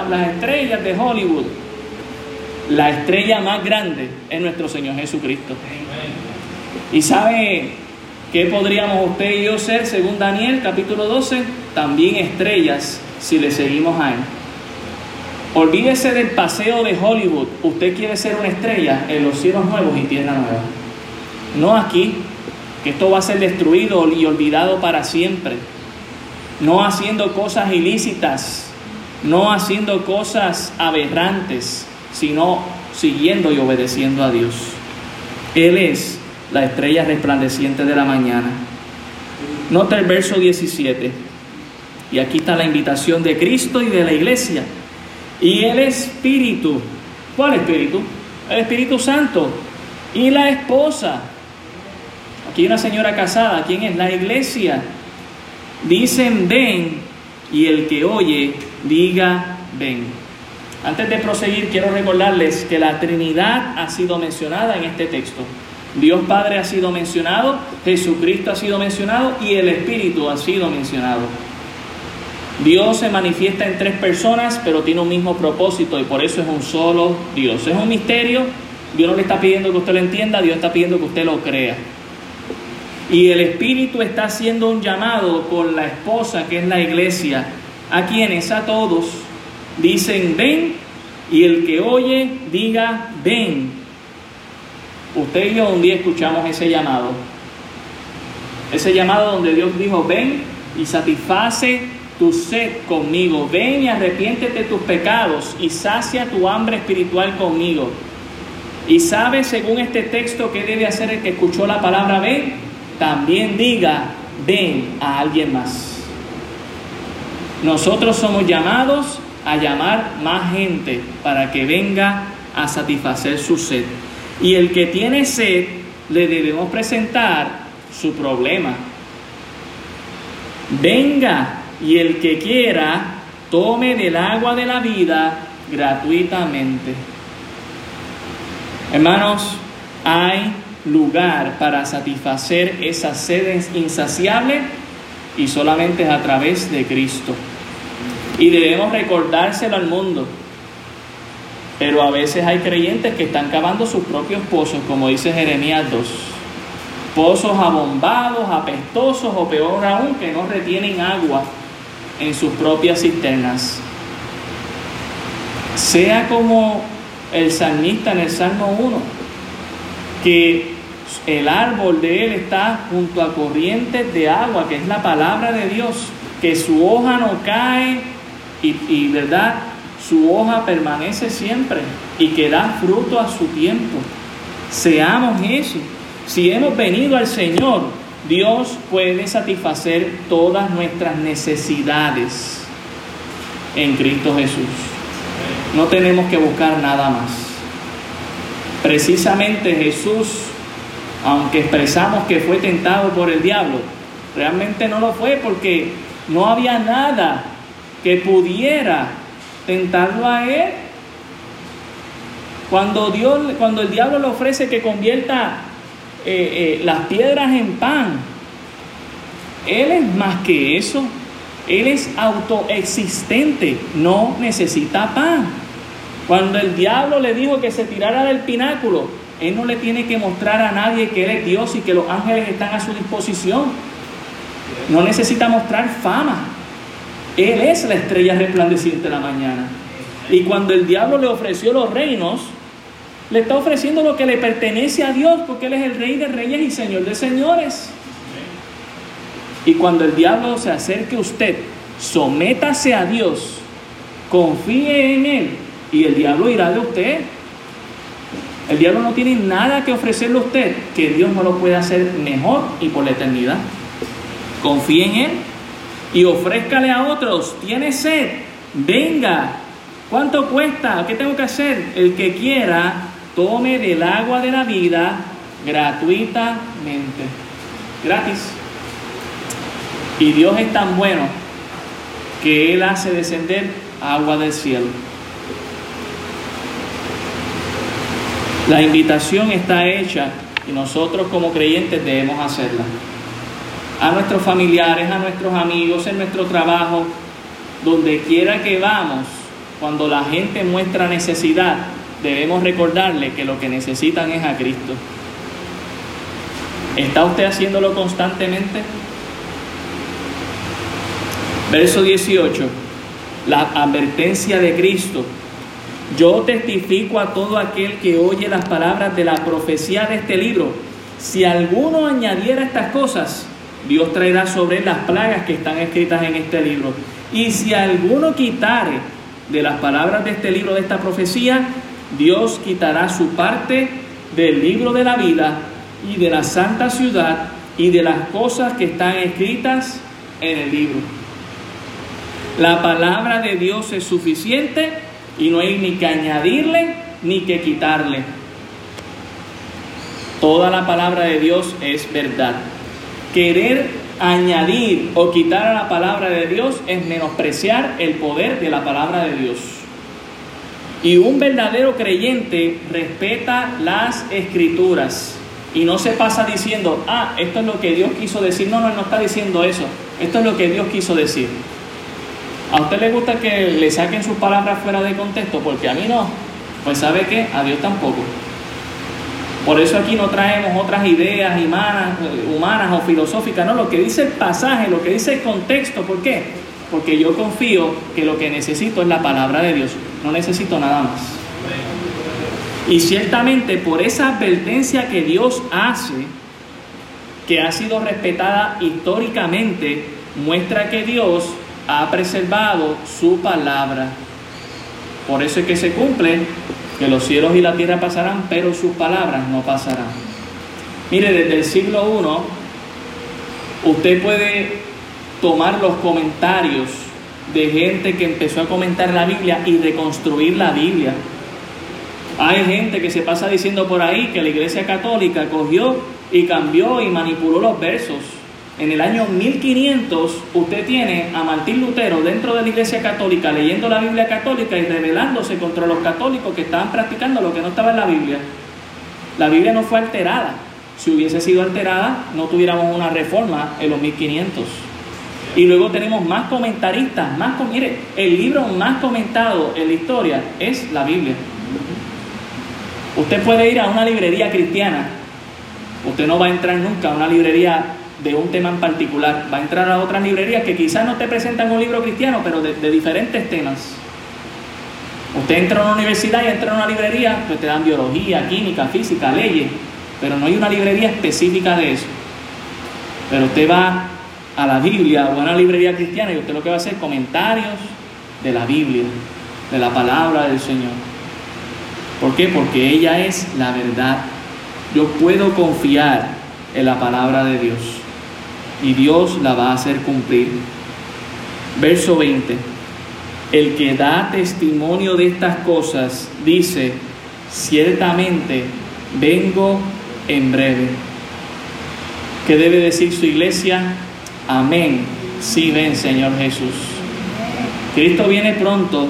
las estrellas de Hollywood. La estrella más grande es nuestro Señor Jesucristo. Y sabe qué podríamos usted y yo ser, según Daniel capítulo 12, también estrellas si le seguimos a Él. Olvídese del paseo de Hollywood. Usted quiere ser una estrella en los cielos nuevos y tierra nueva. No aquí, que esto va a ser destruido y olvidado para siempre. No haciendo cosas ilícitas, no haciendo cosas aberrantes, sino siguiendo y obedeciendo a Dios. Él es la estrella resplandeciente de la mañana. Nota el verso 17. Y aquí está la invitación de Cristo y de la iglesia. Y el Espíritu. ¿Cuál Espíritu? El Espíritu Santo. Y la esposa. Aquí hay una señora casada. ¿Quién es? La iglesia. Dicen ven y el que oye diga ven. Antes de proseguir, quiero recordarles que la Trinidad ha sido mencionada en este texto. Dios Padre ha sido mencionado, Jesucristo ha sido mencionado y el Espíritu ha sido mencionado. Dios se manifiesta en tres personas, pero tiene un mismo propósito y por eso es un solo Dios. Es un misterio, Dios no le está pidiendo que usted lo entienda, Dios está pidiendo que usted lo crea. Y el Espíritu está haciendo un llamado con la esposa, que es la iglesia, a quienes, a todos, dicen ven, y el que oye diga ven. Usted y yo un día escuchamos ese llamado. Ese llamado donde Dios dijo, ven y satisface tu sed conmigo. Ven y arrepiéntete de tus pecados y sacia tu hambre espiritual conmigo. Y sabe según este texto qué debe hacer el que escuchó la palabra ven. También diga, ven a alguien más. Nosotros somos llamados a llamar más gente para que venga a satisfacer su sed. Y el que tiene sed, le debemos presentar su problema. Venga y el que quiera, tome del agua de la vida gratuitamente. Hermanos, hay lugar para satisfacer esa sed insaciable y solamente es a través de Cristo. Y debemos recordárselo al mundo. Pero a veces hay creyentes que están cavando sus propios pozos, como dice Jeremías 2. Pozos abombados, apestosos o peor aún, que no retienen agua en sus propias cisternas. Sea como el salmista en el Salmo 1, que el árbol de él está junto a corrientes de agua, que es la palabra de Dios, que su hoja no cae y, y verdad, su hoja permanece siempre y que da fruto a su tiempo. Seamos eso. Si hemos venido al Señor, Dios puede satisfacer todas nuestras necesidades en Cristo Jesús. No tenemos que buscar nada más. Precisamente Jesús, aunque expresamos que fue tentado por el diablo, realmente no lo fue porque no había nada que pudiera tentarlo a él. Cuando, Dios, cuando el diablo le ofrece que convierta eh, eh, las piedras en pan. Él es más que eso. Él es autoexistente, no necesita pan. Cuando el diablo le dijo que se tirara del pináculo, él no le tiene que mostrar a nadie que él es Dios y que los ángeles están a su disposición. No necesita mostrar fama. Él es la estrella resplandeciente de la mañana. Y cuando el diablo le ofreció los reinos, le está ofreciendo lo que le pertenece a Dios, porque Él es el Rey de Reyes y Señor de Señores. Y cuando el diablo se acerque a usted, sométase a Dios, confíe en Él, y el diablo irá de usted. El diablo no tiene nada que ofrecerle a usted que Dios no lo pueda hacer mejor y por la eternidad. Confíe en Él y ofrézcale a otros. Tiene sed, venga. ¿Cuánto cuesta? ¿Qué tengo que hacer? El que quiera tome del agua de la vida gratuitamente, gratis. Y Dios es tan bueno que Él hace descender agua del cielo. La invitación está hecha y nosotros como creyentes debemos hacerla. A nuestros familiares, a nuestros amigos, en nuestro trabajo, donde quiera que vamos, cuando la gente muestra necesidad, debemos recordarle que lo que necesitan es a Cristo. ¿Está usted haciéndolo constantemente? Verso 18, la advertencia de Cristo. Yo testifico a todo aquel que oye las palabras de la profecía de este libro. Si alguno añadiera estas cosas, Dios traerá sobre él las plagas que están escritas en este libro. Y si alguno quitare de las palabras de este libro, de esta profecía, Dios quitará su parte del libro de la vida y de la santa ciudad y de las cosas que están escritas en el libro. La palabra de Dios es suficiente y no hay ni que añadirle ni que quitarle. Toda la palabra de Dios es verdad. Querer añadir o quitar a la palabra de Dios es menospreciar el poder de la palabra de Dios. Y un verdadero creyente respeta las escrituras y no se pasa diciendo, ah, esto es lo que Dios quiso decir. No, no, no está diciendo eso. Esto es lo que Dios quiso decir. ¿A usted le gusta que le saquen sus palabras fuera de contexto? Porque a mí no. Pues sabe qué, a Dios tampoco. Por eso aquí no traemos otras ideas humanas, humanas o filosóficas, no, lo que dice el pasaje, lo que dice el contexto, ¿por qué? Porque yo confío que lo que necesito es la palabra de Dios, no necesito nada más. Y ciertamente por esa advertencia que Dios hace, que ha sido respetada históricamente, muestra que Dios ha preservado su palabra. Por eso es que se cumple que los cielos y la tierra pasarán, pero sus palabras no pasarán. Mire, desde el siglo I, usted puede tomar los comentarios de gente que empezó a comentar la Biblia y reconstruir la Biblia. Hay gente que se pasa diciendo por ahí que la Iglesia Católica cogió y cambió y manipuló los versos. En el año 1500 usted tiene a Martín Lutero dentro de la Iglesia Católica leyendo la Biblia católica y rebelándose contra los católicos que estaban practicando lo que no estaba en la Biblia. La Biblia no fue alterada. Si hubiese sido alterada, no tuviéramos una reforma en los 1500. Y luego tenemos más comentaristas, más mire, el libro más comentado en la historia es la Biblia. Usted puede ir a una librería cristiana. Usted no va a entrar nunca a una librería de un tema en particular. Va a entrar a otras librerías que quizás no te presentan un libro cristiano, pero de, diferentes temas. Usted entra a una universidad y entra a una librería, pues te dan biología, química, física, leyes, pero no hay una librería específica de eso. Pero usted va a la Biblia o a una librería cristiana y usted lo que va a hacer comentarios de la Biblia, de la palabra del Señor. ¿Por qué? Porque ella es la verdad. Yo puedo confiar en la palabra de Dios y Dios la va a hacer cumplir. Verso 20. El que da testimonio de estas cosas dice, ciertamente vengo en breve. ¿Qué debe decir su iglesia? Amén. Sí, ven, Señor Jesús. Cristo viene pronto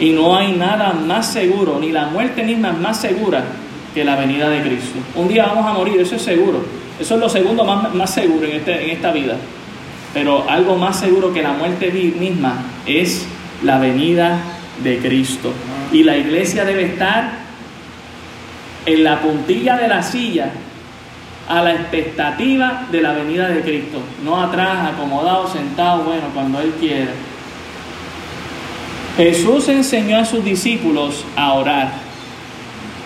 y no hay nada más seguro, ni la muerte misma más segura que la venida de Cristo. Un día vamos a morir, eso es seguro. Eso es lo segundo más, más seguro en, este, en esta vida. Pero algo más seguro que la muerte misma es la venida de Cristo. Y la iglesia debe estar en la puntilla de la silla a la expectativa de la venida de Cristo, no atrás, acomodado, sentado, bueno, cuando Él quiera. Jesús enseñó a sus discípulos a orar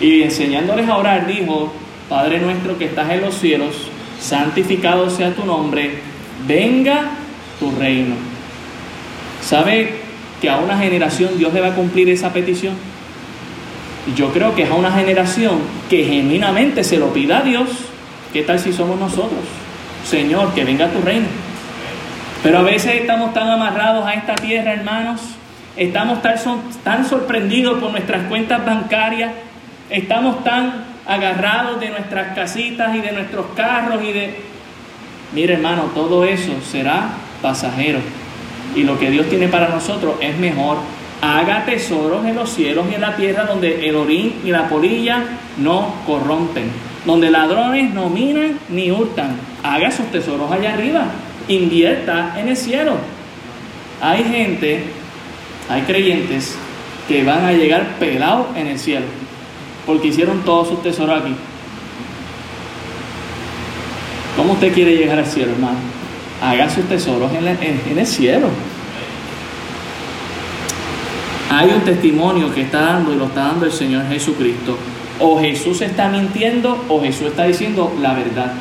y enseñándoles a orar dijo, Padre nuestro que estás en los cielos, santificado sea tu nombre, venga tu reino. ¿Sabe que a una generación Dios le va a cumplir esa petición? Y yo creo que es a una generación que genuinamente se lo pida a Dios. ¿Qué tal si somos nosotros? Señor, que venga tu reino. Pero a veces estamos tan amarrados a esta tierra, hermanos. Estamos tan, tan sorprendidos por nuestras cuentas bancarias. Estamos tan agarrados de nuestras casitas y de nuestros carros y de... Mire hermano, todo eso será pasajero. Y lo que Dios tiene para nosotros es mejor. Haga tesoros en los cielos y en la tierra donde el orín y la polilla no corrompen, donde ladrones no minan ni hurtan. Haga sus tesoros allá arriba, invierta en el cielo. Hay gente, hay creyentes que van a llegar pelados en el cielo, porque hicieron todos sus tesoros aquí. ¿Cómo usted quiere llegar al cielo, hermano? Haga sus tesoros en, el cielo. Hay un testimonio que está dando y lo está dando el Señor Jesucristo. O Jesús está mintiendo o Jesús está diciendo la verdad.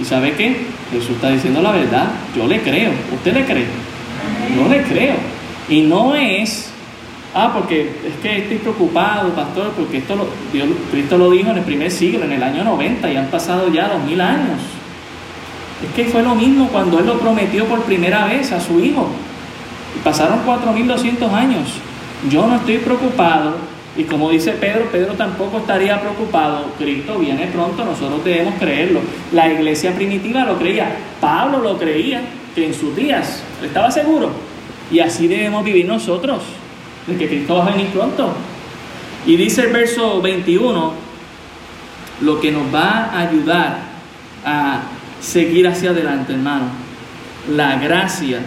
¿Y sabe qué? Jesús está diciendo la verdad. Yo le creo. ¿Usted le cree? Yo le creo. Y no es Ah, porque es que estoy preocupado, pastor, porque esto lo, Dios, Cristo lo dijo en el primer siglo, en el año 90, y han pasado ya dos mil años. Es que fue lo mismo cuando Él lo prometió por primera vez a su Hijo. Y pasaron 4.200 años. Yo no estoy preocupado, y como dice Pedro, Pedro tampoco estaría preocupado. Cristo viene pronto, nosotros debemos creerlo. La iglesia primitiva lo creía, Pablo lo creía, que en sus días estaba seguro. Y así debemos vivir nosotros de que Cristo va a venir pronto. Y dice el verso 21, lo que nos va a ayudar a seguir hacia adelante, hermano. La gracia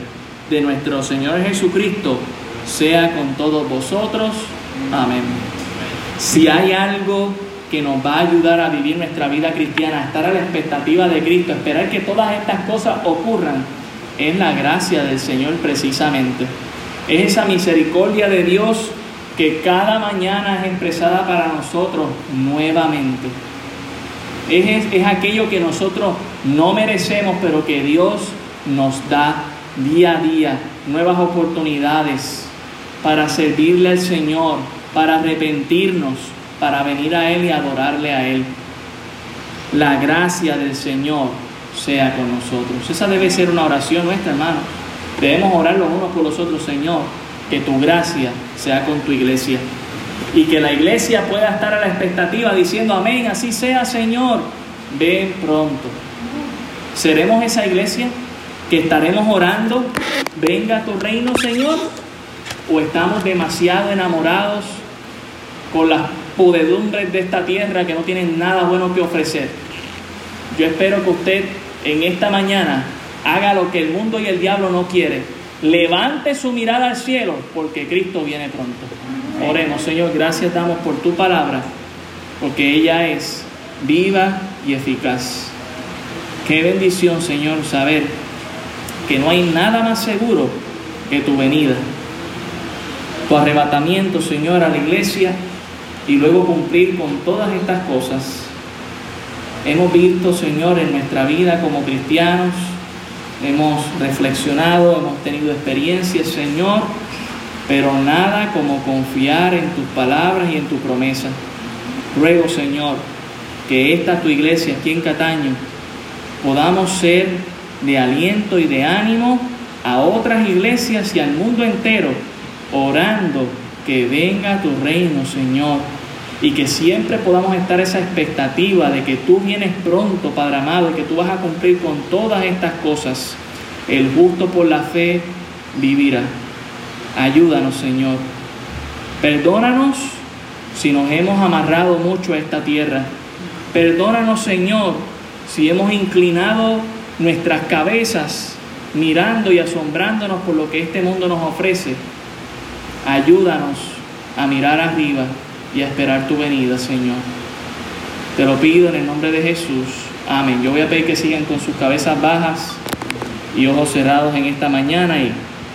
de nuestro Señor Jesucristo sea con todos vosotros. Amén. Si hay algo que nos va a ayudar a vivir nuestra vida cristiana, a estar a la expectativa de Cristo, esperar que todas estas cosas ocurran, es la gracia del Señor precisamente. Es esa misericordia de Dios que cada mañana es expresada para nosotros nuevamente. Es, es, aquello que nosotros no merecemos, pero que Dios nos da día a día, nuevas oportunidades para servirle al Señor, para arrepentirnos, para venir a Él y adorarle a Él. La gracia del Señor sea con nosotros. Esa debe ser una oración nuestra, hermano. Debemos orar los unos por los otros, Señor, que tu gracia sea con tu iglesia y que la iglesia pueda estar a la expectativa diciendo amén, así sea, Señor, ven pronto. ¿Seremos esa iglesia que estaremos orando, venga tu reino, Señor? ¿O estamos demasiado enamorados con las pudedumbres de esta tierra que no tienen nada bueno que ofrecer? Yo espero que usted en esta mañana haga lo que el mundo y el diablo no quieren. Levante su mirada al cielo porque Cristo viene pronto. Oremos, Señor, gracias damos por tu palabra, porque ella es viva y eficaz. Qué bendición, Señor, saber que no hay nada más seguro que tu venida, tu arrebatamiento, Señor, a la iglesia y luego cumplir con todas estas cosas. Hemos visto, Señor, en nuestra vida como cristianos, hemos reflexionado, hemos tenido experiencias, Señor, pero nada como confiar en tus palabras y en tu promesa. Ruego, Señor, que esta tu iglesia aquí en Cataño podamos ser de aliento y de ánimo a otras iglesias y al mundo entero, orando que venga tu reino, Señor y que siempre podamos estar esa expectativa de que tú vienes pronto, Padre amado, y que tú vas a cumplir con todas estas cosas. El justo por la fe vivirá. Ayúdanos, Señor. Perdónanos si nos hemos amarrado mucho a esta tierra. Perdónanos, Señor, si hemos inclinado nuestras cabezas mirando y asombrándonos por lo que este mundo nos ofrece. Ayúdanos a mirar arriba y a esperar tu venida, Señor. Te lo pido en el nombre de Jesús. Amén. Yo voy a pedir que sigan con sus cabezas bajas y ojos cerrados en esta mañana y